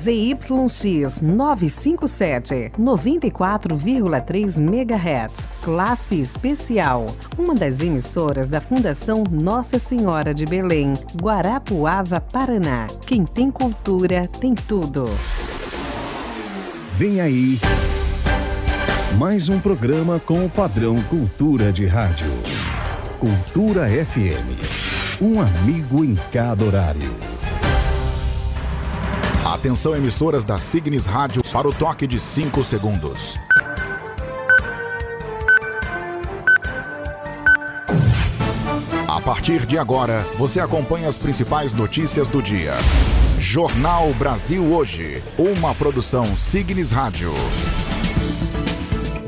ZYX 957, 94,3 MHz. Classe especial. Uma das emissoras da Fundação Nossa Senhora de Belém, Guarapuava, Paraná. Quem tem cultura tem tudo. Vem aí. Mais um programa com o padrão Cultura de Rádio. Cultura FM. Um amigo em cada horário. Atenção, emissoras da Signis Rádio, para o toque de 5 segundos. A partir de agora, você acompanha as principais notícias do dia. Jornal Brasil Hoje, uma produção Signis Rádio.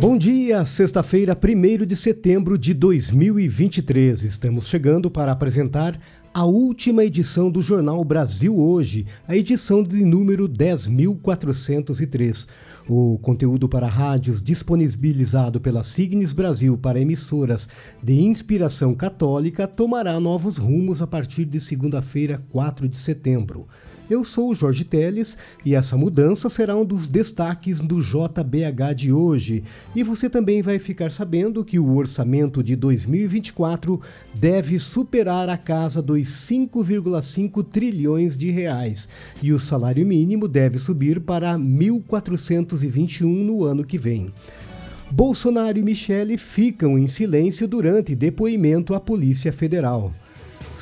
Bom dia, sexta-feira, 1 de setembro de 2023. Estamos chegando para apresentar a última edição do Jornal Brasil Hoje, a edição de número 10.403. O conteúdo para rádios disponibilizado pela Signes Brasil para emissoras de inspiração católica tomará novos rumos a partir de segunda-feira, 4 de setembro. Eu sou o Jorge Teles e essa mudança será um dos destaques do JBH de hoje. E você também vai ficar sabendo que o orçamento de 2024 deve superar a casa dos 5,5 trilhões de reais e o salário mínimo deve subir para 1.421 no ano que vem. Bolsonaro e Michele ficam em silêncio durante depoimento à Polícia Federal.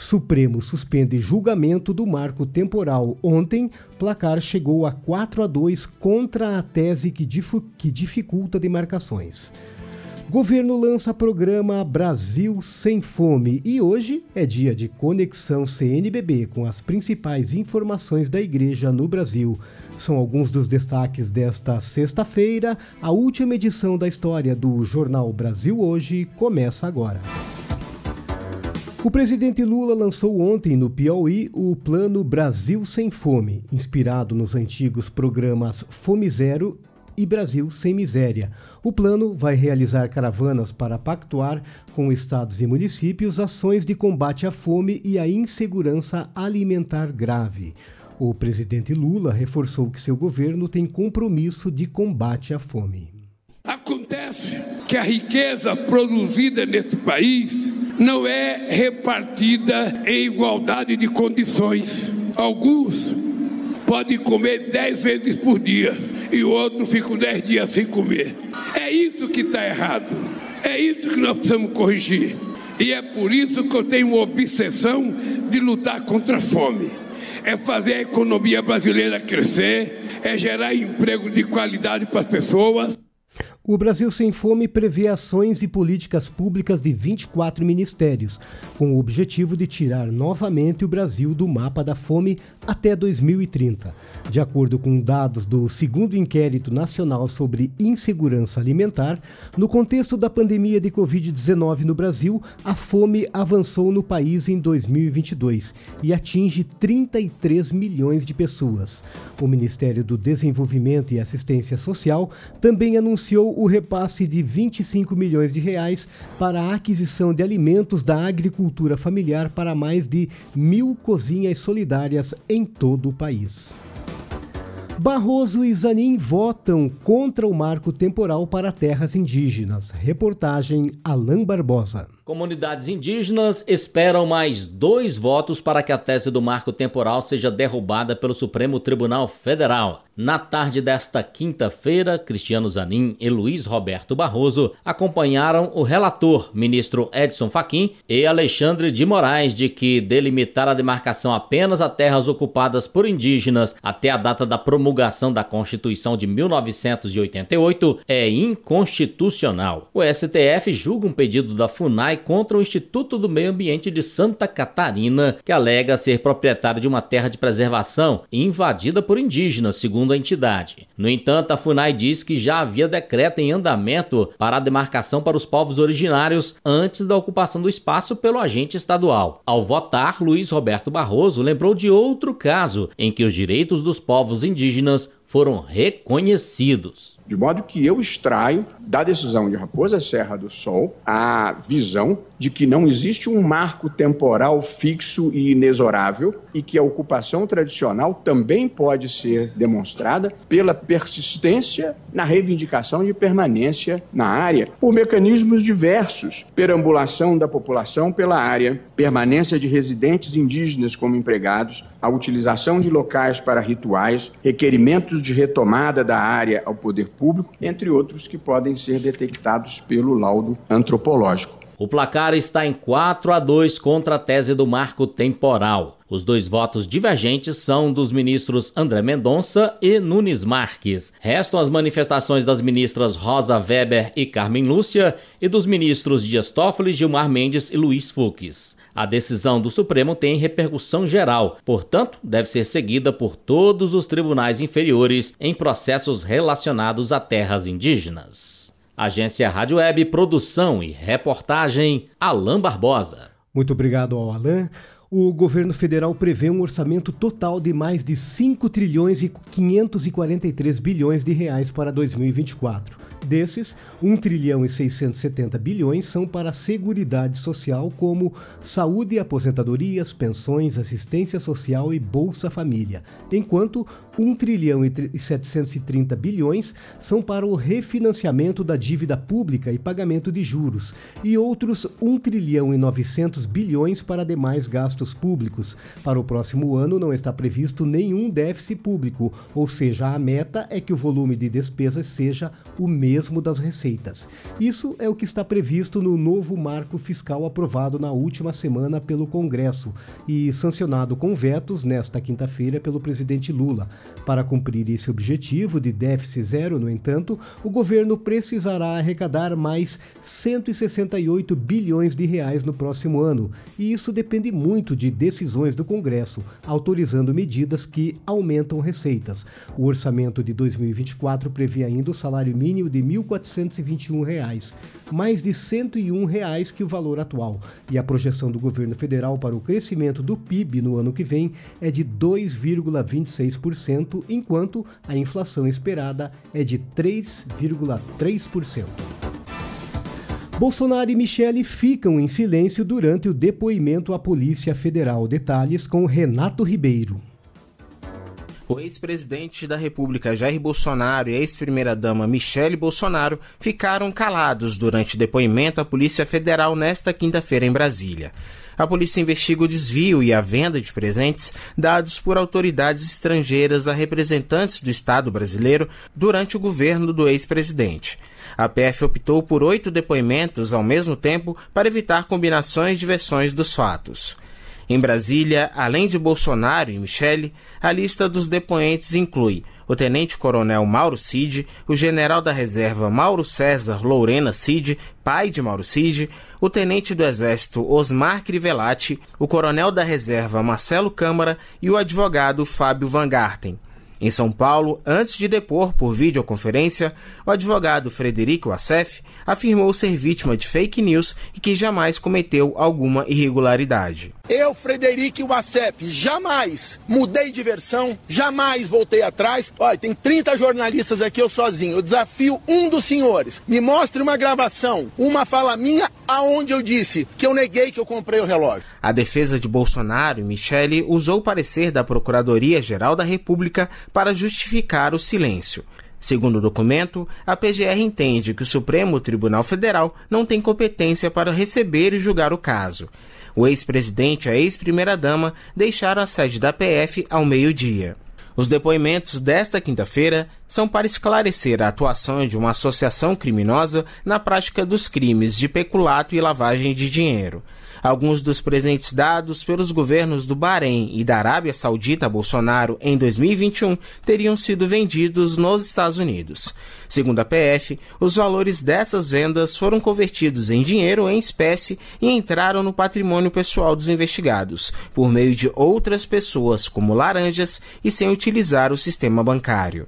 Supremo suspende julgamento do marco temporal. Ontem, placar chegou a 4 a 2 contra a tese que, que dificulta demarcações. Governo lança programa Brasil Sem Fome e hoje é dia de conexão CNBB com as principais informações da igreja no Brasil. São alguns dos destaques desta sexta-feira. A última edição da história do Jornal Brasil Hoje começa agora. O presidente Lula lançou ontem no Piauí o Plano Brasil Sem Fome, inspirado nos antigos programas Fome Zero e Brasil Sem Miséria. O plano vai realizar caravanas para pactuar com estados e municípios ações de combate à fome e à insegurança alimentar grave. O presidente Lula reforçou que seu governo tem compromisso de combate à fome. Acontece que a riqueza produzida neste país não é repartida em igualdade de condições. Alguns podem comer dez vezes por dia e o outro fica dez dias sem comer. É isso que está errado. É isso que nós precisamos corrigir. E é por isso que eu tenho uma obsessão de lutar contra a fome. É fazer a economia brasileira crescer, é gerar emprego de qualidade para as pessoas. O Brasil Sem Fome prevê ações e políticas públicas de 24 ministérios, com o objetivo de tirar novamente o Brasil do mapa da fome até 2030. De acordo com dados do segundo inquérito nacional sobre insegurança alimentar, no contexto da pandemia de Covid-19 no Brasil, a fome avançou no país em 2022 e atinge 33 milhões de pessoas. O Ministério do Desenvolvimento e Assistência Social também anunciou o repasse de 25 milhões de reais para a aquisição de alimentos da agricultura familiar para mais de mil cozinhas solidárias em todo o país. Barroso e Zanin votam contra o marco temporal para terras indígenas. Reportagem Alain Barbosa. Comunidades indígenas esperam mais dois votos para que a tese do marco temporal seja derrubada pelo Supremo Tribunal Federal. Na tarde desta quinta-feira, Cristiano Zanin e Luiz Roberto Barroso acompanharam o relator, ministro Edson Fachin, e Alexandre de Moraes, de que delimitar a demarcação apenas a terras ocupadas por indígenas até a data da promulgação da Constituição de 1988 é inconstitucional. O STF julga um pedido da FUNAI contra o Instituto do Meio Ambiente de Santa Catarina, que alega ser proprietário de uma terra de preservação invadida por indígenas, segundo a entidade. No entanto, a FUNAI diz que já havia decreto em andamento para a demarcação para os povos originários antes da ocupação do espaço pelo agente estadual. Ao votar, Luiz Roberto Barroso lembrou de outro caso em que os direitos dos povos indígenas foram reconhecidos. De modo que eu extraio da decisão de Raposa Serra do Sol a visão de que não existe um marco temporal fixo e inexorável e que a ocupação tradicional também pode ser demonstrada pela persistência na reivindicação de permanência na área, por mecanismos diversos, perambulação da população pela área, permanência de residentes indígenas como empregados, a utilização de locais para rituais, requerimentos de retomada da área ao poder público, entre outros que podem ser detectados pelo laudo antropológico. O placar está em 4 a 2 contra a tese do marco temporal. Os dois votos divergentes são dos ministros André Mendonça e Nunes Marques. Restam as manifestações das ministras Rosa Weber e Carmen Lúcia e dos ministros Dias Toffoli, Gilmar Mendes e Luiz Fux. A decisão do Supremo tem repercussão geral, portanto, deve ser seguida por todos os tribunais inferiores em processos relacionados a terras indígenas. Agência Rádio Web, produção e reportagem, Alain Barbosa. Muito obrigado ao Alain. O governo federal prevê um orçamento total de mais de 5 trilhões e 543 bilhões de reais para 2024. Desses, 1 trilhão e 670 bilhões são para a Seguridade Social, como saúde aposentadorias, pensões, assistência social e Bolsa Família, enquanto 1 trilhão e 730 bilhões são para o refinanciamento da dívida pública e pagamento de juros, e outros 1 trilhão e 900 bilhões para demais gastos públicos. Para o próximo ano não está previsto nenhum déficit público, ou seja, a meta é que o volume de despesas seja o mesmo das receitas. Isso é o que está previsto no novo marco fiscal aprovado na última semana pelo Congresso e sancionado com vetos nesta quinta-feira pelo presidente Lula. Para cumprir esse objetivo de déficit zero, no entanto, o governo precisará arrecadar mais 168 bilhões de reais no próximo ano, e isso depende muito de decisões do Congresso, autorizando medidas que aumentam receitas. O orçamento de 2024 prevê ainda o salário mínimo de 1.421, reais, mais de 101 reais que o valor atual, e a projeção do governo federal para o crescimento do PIB no ano que vem é de 2,26% enquanto a inflação esperada é de 3,3%. Bolsonaro e Michele ficam em silêncio durante o depoimento à Polícia Federal. Detalhes com Renato Ribeiro. O ex-presidente da República Jair Bolsonaro e a ex-primeira-dama Michele Bolsonaro ficaram calados durante depoimento à Polícia Federal nesta quinta-feira em Brasília a polícia investiga o desvio e a venda de presentes dados por autoridades estrangeiras a representantes do Estado brasileiro durante o governo do ex-presidente. A PF optou por oito depoimentos ao mesmo tempo para evitar combinações de versões dos fatos. Em Brasília, além de Bolsonaro e Michele, a lista dos depoentes inclui o tenente-coronel Mauro Cid, o general da reserva Mauro César Lourena Cid, pai de Mauro Cid, o tenente do exército Osmar Crivellati, o coronel da reserva Marcelo Câmara e o advogado Fábio Van Garten. Em São Paulo, antes de depor por videoconferência, o advogado Frederico Assef afirmou ser vítima de fake news e que jamais cometeu alguma irregularidade. Eu, Frederico Wassef, jamais mudei de versão, jamais voltei atrás. Olha, tem 30 jornalistas aqui, eu sozinho. Eu desafio um dos senhores. Me mostre uma gravação, uma fala minha, aonde eu disse que eu neguei que eu comprei o relógio. A defesa de Bolsonaro e Michele usou o parecer da Procuradoria-Geral da República para justificar o silêncio. Segundo o documento, a PGR entende que o Supremo Tribunal Federal não tem competência para receber e julgar o caso. O ex-presidente e a ex-primeira-dama deixaram a sede da PF ao meio-dia. Os depoimentos desta quinta-feira são para esclarecer a atuação de uma associação criminosa na prática dos crimes de peculato e lavagem de dinheiro. Alguns dos presentes dados pelos governos do Bahrein e da Arábia Saudita a Bolsonaro em 2021 teriam sido vendidos nos Estados Unidos. Segundo a PF, os valores dessas vendas foram convertidos em dinheiro em espécie e entraram no patrimônio pessoal dos investigados, por meio de outras pessoas, como laranjas, e sem utilizar o sistema bancário.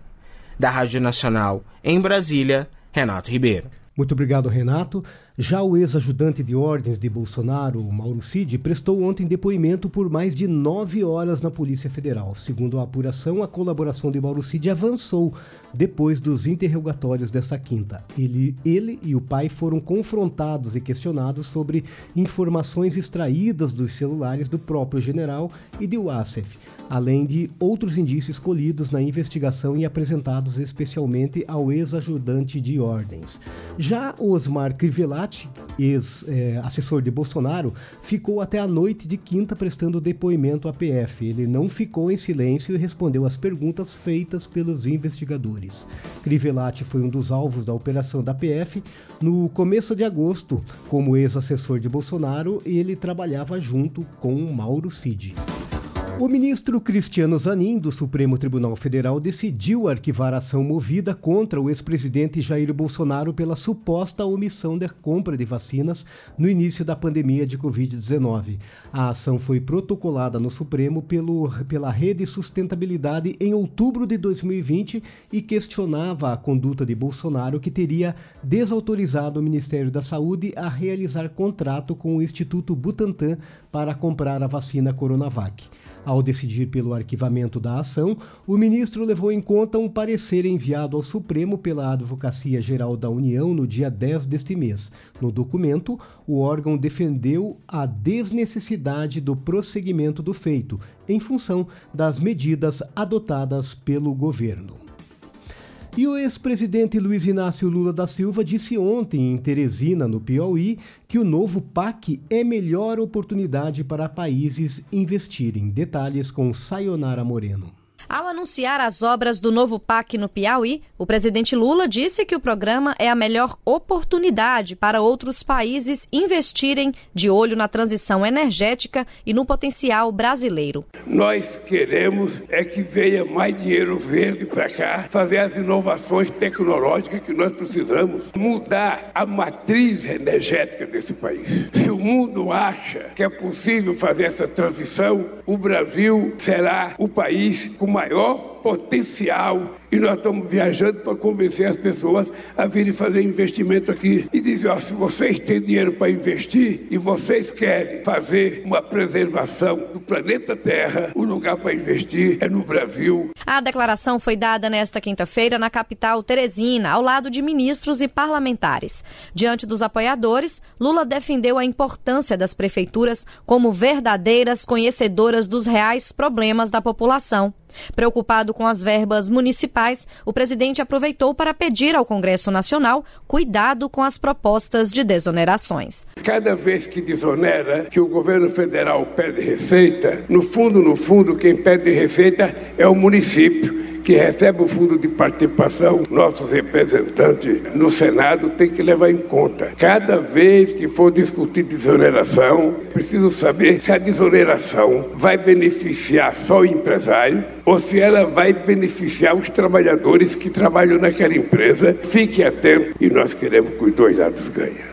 Da Rádio Nacional, em Brasília, Renato Ribeiro. Muito obrigado, Renato. Já o ex-ajudante de ordens de Bolsonaro, Mauro Cid, prestou ontem depoimento por mais de nove horas na Polícia Federal. Segundo a apuração, a colaboração de Mauro Cid avançou depois dos interrogatórios dessa quinta. Ele, ele e o pai foram confrontados e questionados sobre informações extraídas dos celulares do próprio general e de Wassef além de outros indícios colhidos na investigação e apresentados especialmente ao ex-ajudante de ordens. Já Osmar Crivellati, ex-assessor de Bolsonaro, ficou até a noite de quinta prestando depoimento à PF. Ele não ficou em silêncio e respondeu às perguntas feitas pelos investigadores. Crivellati foi um dos alvos da operação da PF. No começo de agosto, como ex-assessor de Bolsonaro, ele trabalhava junto com Mauro Cid. O ministro Cristiano Zanin, do Supremo Tribunal Federal, decidiu arquivar a ação movida contra o ex-presidente Jair Bolsonaro pela suposta omissão da compra de vacinas no início da pandemia de Covid-19. A ação foi protocolada no Supremo pelo, pela Rede Sustentabilidade em outubro de 2020 e questionava a conduta de Bolsonaro, que teria desautorizado o Ministério da Saúde a realizar contrato com o Instituto Butantan para comprar a vacina Coronavac. Ao decidir pelo arquivamento da ação, o ministro levou em conta um parecer enviado ao Supremo pela Advocacia Geral da União no dia 10 deste mês. No documento, o órgão defendeu a desnecessidade do prosseguimento do feito, em função das medidas adotadas pelo governo. E o ex-presidente Luiz Inácio Lula da Silva disse ontem em Teresina, no Piauí, que o novo PAC é melhor oportunidade para países investirem. Detalhes com Sayonara Moreno. Ao anunciar as obras do novo PAC no Piauí, o presidente Lula disse que o programa é a melhor oportunidade para outros países investirem de olho na transição energética e no potencial brasileiro. Nós queremos é que venha mais dinheiro verde para cá, fazer as inovações tecnológicas que nós precisamos, mudar a matriz energética desse país. Se o mundo acha que é possível fazer essa transição, o Brasil será o país com maior potencial e nós estamos viajando para convencer as pessoas a virem fazer investimento aqui e dizer: ó, se vocês têm dinheiro para investir e vocês querem fazer uma preservação do planeta Terra, o lugar para investir é no Brasil. A declaração foi dada nesta quinta-feira na capital Teresina, ao lado de ministros e parlamentares. Diante dos apoiadores, Lula defendeu a importância das prefeituras como verdadeiras conhecedoras dos reais problemas da população. Preocupado com as verbas municipais, o presidente aproveitou para pedir ao Congresso Nacional cuidado com as propostas de desonerações. Cada vez que desonera, que o governo federal perde receita, no fundo, no fundo, quem perde receita é o município que recebe o fundo de participação, nossos representantes no Senado têm que levar em conta. Cada vez que for discutir desoneração, preciso saber se a desoneração vai beneficiar só o empresário ou se ela vai beneficiar os trabalhadores que trabalham naquela empresa. Fique atento e nós queremos que os dois lados ganhem.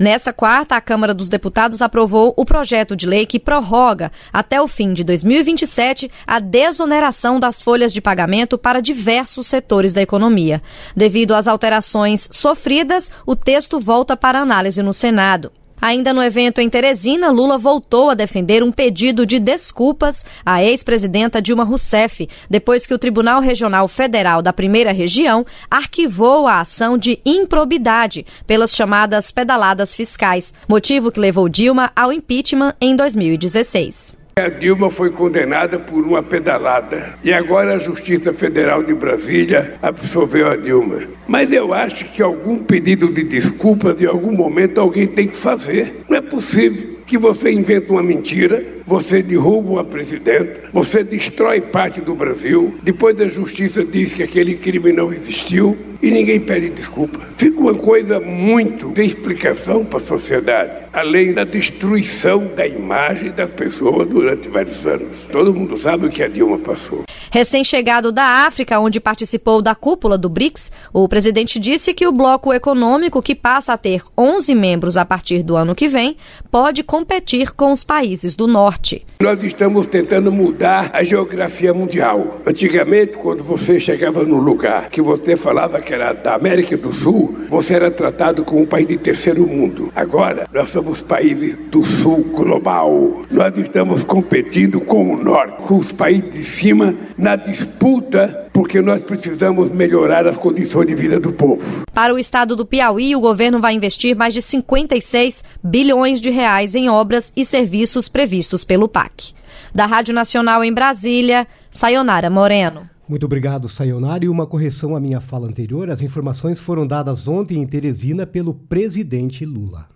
Nessa quarta, a Câmara dos Deputados aprovou o projeto de lei que prorroga até o fim de 2027 a desoneração das folhas de pagamento para diversos setores da economia. Devido às alterações sofridas, o texto volta para análise no Senado. Ainda no evento em Teresina, Lula voltou a defender um pedido de desculpas à ex-presidenta Dilma Rousseff, depois que o Tribunal Regional Federal da Primeira Região arquivou a ação de improbidade pelas chamadas pedaladas fiscais, motivo que levou Dilma ao impeachment em 2016. A Dilma foi condenada por uma pedalada e agora a Justiça Federal de Brasília absolveu a Dilma. Mas eu acho que algum pedido de desculpas, em algum momento, alguém tem que fazer. Não é possível que você inventa uma mentira, você derruba uma presidenta, você destrói parte do Brasil, depois a justiça diz que aquele crime não existiu e ninguém pede desculpa. Fica uma coisa muito sem explicação para a sociedade, além da destruição da imagem das pessoas durante vários anos. Todo mundo sabe o que a Dilma passou. Recém-chegado da África, onde participou da cúpula do BRICS, o presidente disse que o bloco econômico, que passa a ter 11 membros a partir do ano que vem, pode competir com os países do norte. Nós estamos tentando mudar a geografia mundial. Antigamente, quando você chegava num lugar que você falava que era da América do Sul, você era tratado como um país de terceiro mundo. Agora, nós somos países do Sul global. Nós estamos competindo com o Norte, com os países de cima, na disputa porque nós precisamos melhorar as condições de vida do povo. Para o estado do Piauí, o governo vai investir mais de 56 bilhões de reais em obras e serviços previstos pelo PAC. Da Rádio Nacional em Brasília, Sayonara Moreno. Muito obrigado, Sayonara. E uma correção à minha fala anterior: as informações foram dadas ontem em Teresina pelo presidente Lula.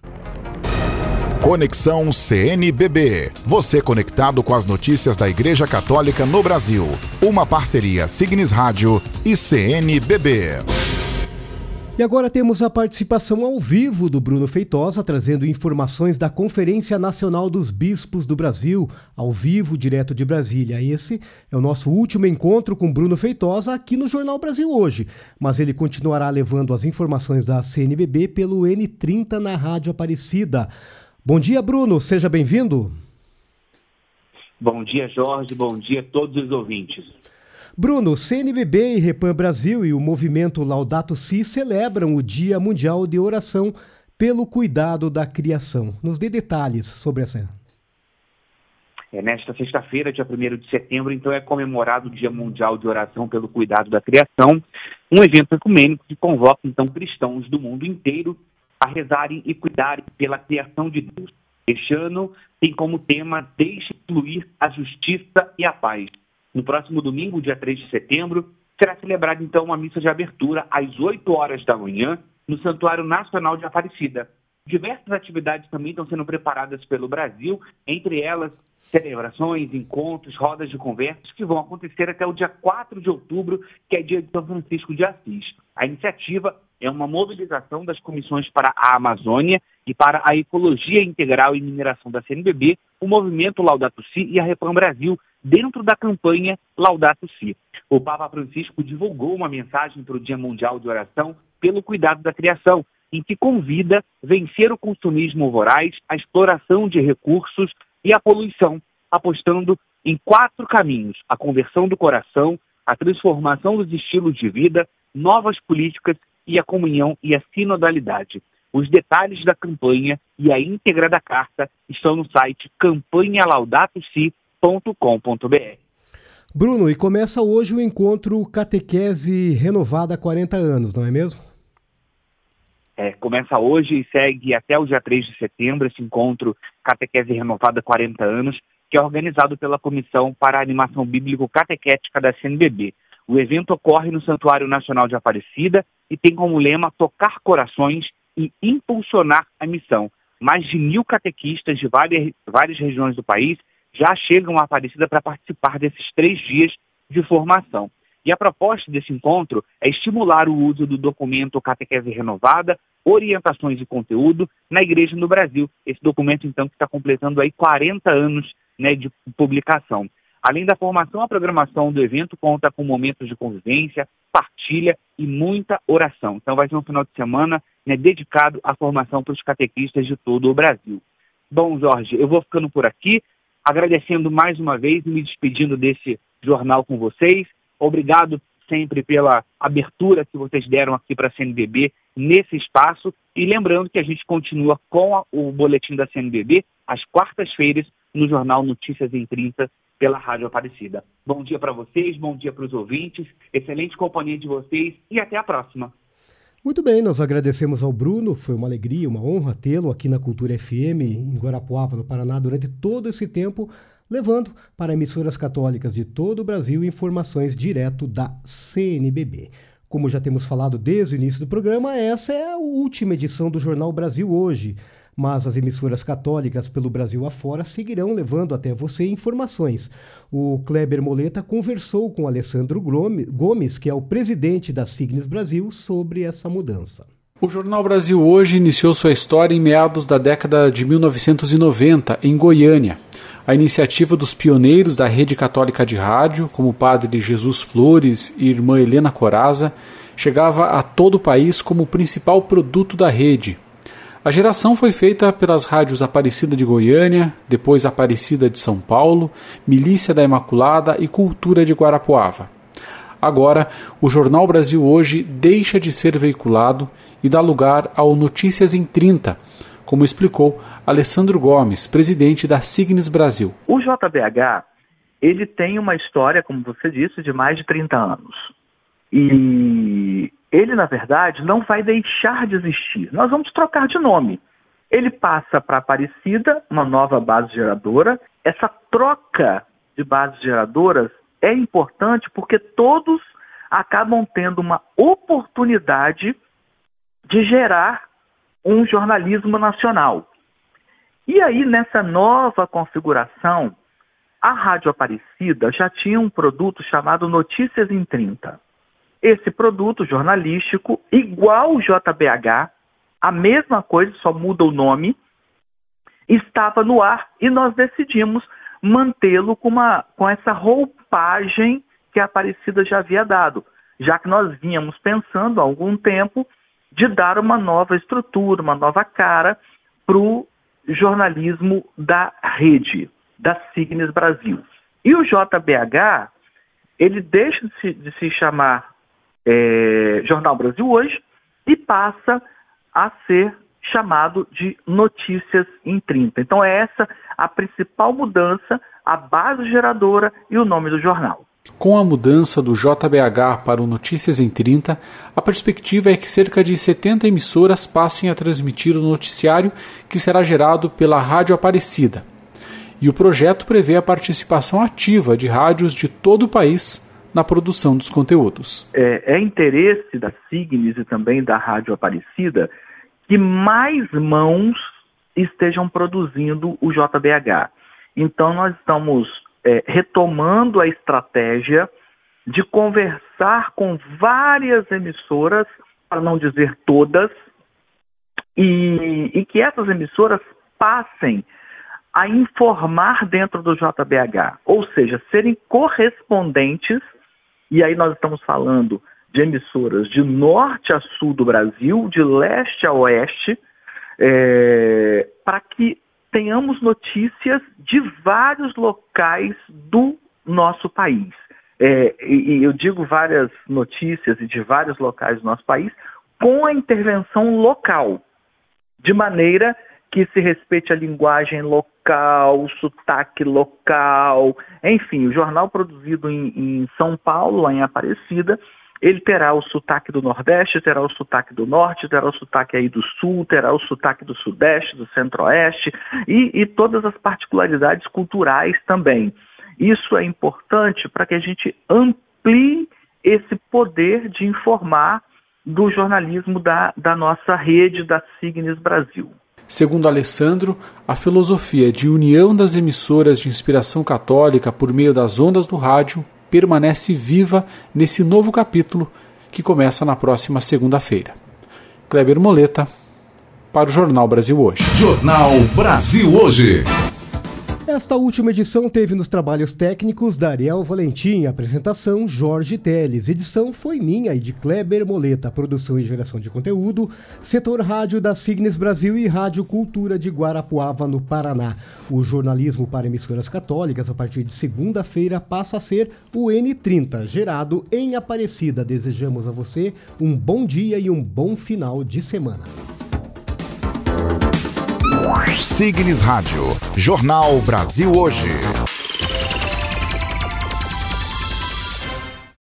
Conexão CNBB. Você conectado com as notícias da Igreja Católica no Brasil. Uma parceria Signes Rádio e CNBB. E agora temos a participação ao vivo do Bruno Feitosa, trazendo informações da Conferência Nacional dos Bispos do Brasil, ao vivo, direto de Brasília. Esse é o nosso último encontro com Bruno Feitosa aqui no Jornal Brasil hoje, mas ele continuará levando as informações da CNBB pelo N30 na Rádio Aparecida. Bom dia, Bruno. Seja bem-vindo. Bom dia, Jorge. Bom dia a todos os ouvintes. Bruno, CNBB e Repam Brasil e o movimento Laudato Si celebram o Dia Mundial de Oração pelo Cuidado da Criação. Nos dê detalhes sobre essa. É, nesta sexta-feira, dia 1 de setembro, então é comemorado o Dia Mundial de Oração pelo Cuidado da Criação, um evento ecumênico que convoca então cristãos do mundo inteiro a rezarem e cuidarem pela criação de Deus. Este ano tem como tema Deixe fluir a justiça e a paz. No próximo domingo, dia 3 de setembro, será celebrada então uma missa de abertura às 8 horas da manhã no Santuário Nacional de Aparecida. Diversas atividades também estão sendo preparadas pelo Brasil, entre elas celebrações, encontros, rodas de conversas que vão acontecer até o dia 4 de outubro, que é dia de São Francisco de Assis. A iniciativa é uma mobilização das comissões para a Amazônia e para a Ecologia Integral e Mineração da CNBB, o movimento Laudato Si e a Repam Brasil, dentro da campanha Laudato Si. O Papa Francisco divulgou uma mensagem para o Dia Mundial de Oração pelo cuidado da criação, em que convida vencer o consumismo voraz, a exploração de recursos e a poluição, apostando em quatro caminhos: a conversão do coração, a transformação dos estilos de vida, novas políticas e a comunhão e a sinodalidade. Os detalhes da campanha e a íntegra da carta estão no site campanhalaudatosi.com.br. Bruno, e começa hoje o encontro Catequese Renovada há 40 anos, não é mesmo? É, começa hoje e segue até o dia 3 de setembro esse encontro Catequese Renovada 40 anos, que é organizado pela Comissão para a Animação Bíblico Catequética da CNBB. O evento ocorre no Santuário Nacional de Aparecida e tem como lema tocar corações e impulsionar a missão. Mais de mil catequistas de várias, várias regiões do país já chegam a Aparecida para participar desses três dias de formação. E a proposta desse encontro é estimular o uso do documento Catequese Renovada, Orientações e Conteúdo na Igreja no Brasil. Esse documento, então, que está completando aí 40 anos né, de publicação. Além da formação, a programação do evento conta com momentos de convivência, partilha e muita oração. Então vai ser um final de semana né, dedicado à formação para os catequistas de todo o Brasil. Bom, Jorge, eu vou ficando por aqui, agradecendo mais uma vez e me despedindo desse jornal com vocês. Obrigado sempre pela abertura que vocês deram aqui para a CNBB nesse espaço. E lembrando que a gente continua com a, o boletim da CNBB às quartas-feiras no jornal Notícias em 30 pela Rádio Aparecida. Bom dia para vocês, bom dia para os ouvintes, excelente companhia de vocês e até a próxima. Muito bem, nós agradecemos ao Bruno, foi uma alegria, uma honra tê-lo aqui na Cultura FM em Guarapuava, no Paraná, durante todo esse tempo, levando para emissoras católicas de todo o Brasil informações direto da CNBB. Como já temos falado desde o início do programa, essa é a última edição do Jornal Brasil Hoje mas as emissoras católicas pelo Brasil afora seguirão levando até você informações. O Kleber Moleta conversou com Alessandro Gomes, que é o presidente da Signes Brasil, sobre essa mudança. O Jornal Brasil hoje iniciou sua história em meados da década de 1990, em Goiânia. a iniciativa dos pioneiros da rede católica de rádio, como o padre Jesus Flores e irmã Helena Coraza, chegava a todo o país como o principal produto da rede. A geração foi feita pelas rádios Aparecida de Goiânia, depois Aparecida de São Paulo, Milícia da Imaculada e Cultura de Guarapuava. Agora, o Jornal Brasil Hoje deixa de ser veiculado e dá lugar ao Notícias em 30, como explicou Alessandro Gomes, presidente da Signes Brasil. O JBH, ele tem uma história, como você disse, de mais de 30 anos. E ele, na verdade, não vai deixar de existir. Nós vamos trocar de nome. Ele passa para Aparecida, uma nova base geradora. Essa troca de bases geradoras é importante porque todos acabam tendo uma oportunidade de gerar um jornalismo nacional. E aí, nessa nova configuração, a Rádio Aparecida já tinha um produto chamado Notícias em 30. Esse produto jornalístico, igual o JBH, a mesma coisa, só muda o nome, estava no ar e nós decidimos mantê-lo com, com essa roupagem que a Aparecida já havia dado, já que nós vínhamos pensando há algum tempo de dar uma nova estrutura, uma nova cara para o jornalismo da rede, da Signes Brasil. E o JBH, ele deixa de se, de se chamar é, Jornal Brasil Hoje e passa a ser chamado de Notícias em 30. Então é essa a principal mudança, a base geradora e o nome do jornal. Com a mudança do JBH para o Notícias em 30, a perspectiva é que cerca de 70 emissoras passem a transmitir o noticiário que será gerado pela Rádio Aparecida. E o projeto prevê a participação ativa de rádios de todo o país na produção dos conteúdos. É, é interesse da Signes e também da Rádio Aparecida que mais mãos estejam produzindo o JBH. Então, nós estamos é, retomando a estratégia de conversar com várias emissoras, para não dizer todas, e, e que essas emissoras passem a informar dentro do JBH, ou seja, serem correspondentes, e aí nós estamos falando de emissoras de norte a sul do Brasil, de leste a oeste, é, para que tenhamos notícias de vários locais do nosso país. É, e, eu digo várias notícias e de vários locais do nosso país com a intervenção local, de maneira que se respeite a linguagem local, o sotaque local, enfim, o jornal produzido em, em São Paulo, em Aparecida, ele terá o sotaque do Nordeste, terá o sotaque do Norte, terá o sotaque aí do Sul, terá o sotaque do Sudeste, do Centro-Oeste e, e todas as particularidades culturais também. Isso é importante para que a gente amplie esse poder de informar do jornalismo da, da nossa rede da Signes Brasil. Segundo Alessandro, a filosofia de união das emissoras de inspiração católica por meio das ondas do rádio permanece viva nesse novo capítulo que começa na próxima segunda-feira. Kleber Moleta, para o Jornal Brasil Hoje. Jornal Brasil Hoje. Esta última edição teve nos trabalhos técnicos da Ariel Valentim, apresentação Jorge Teles, edição foi minha e de Kleber Moleta, produção e geração de conteúdo, setor rádio da Signes Brasil e Rádio Cultura de Guarapuava, no Paraná. O jornalismo para emissoras católicas, a partir de segunda-feira, passa a ser o N30, gerado em Aparecida. Desejamos a você um bom dia e um bom final de semana. Signes Rádio. Jornal Brasil Hoje.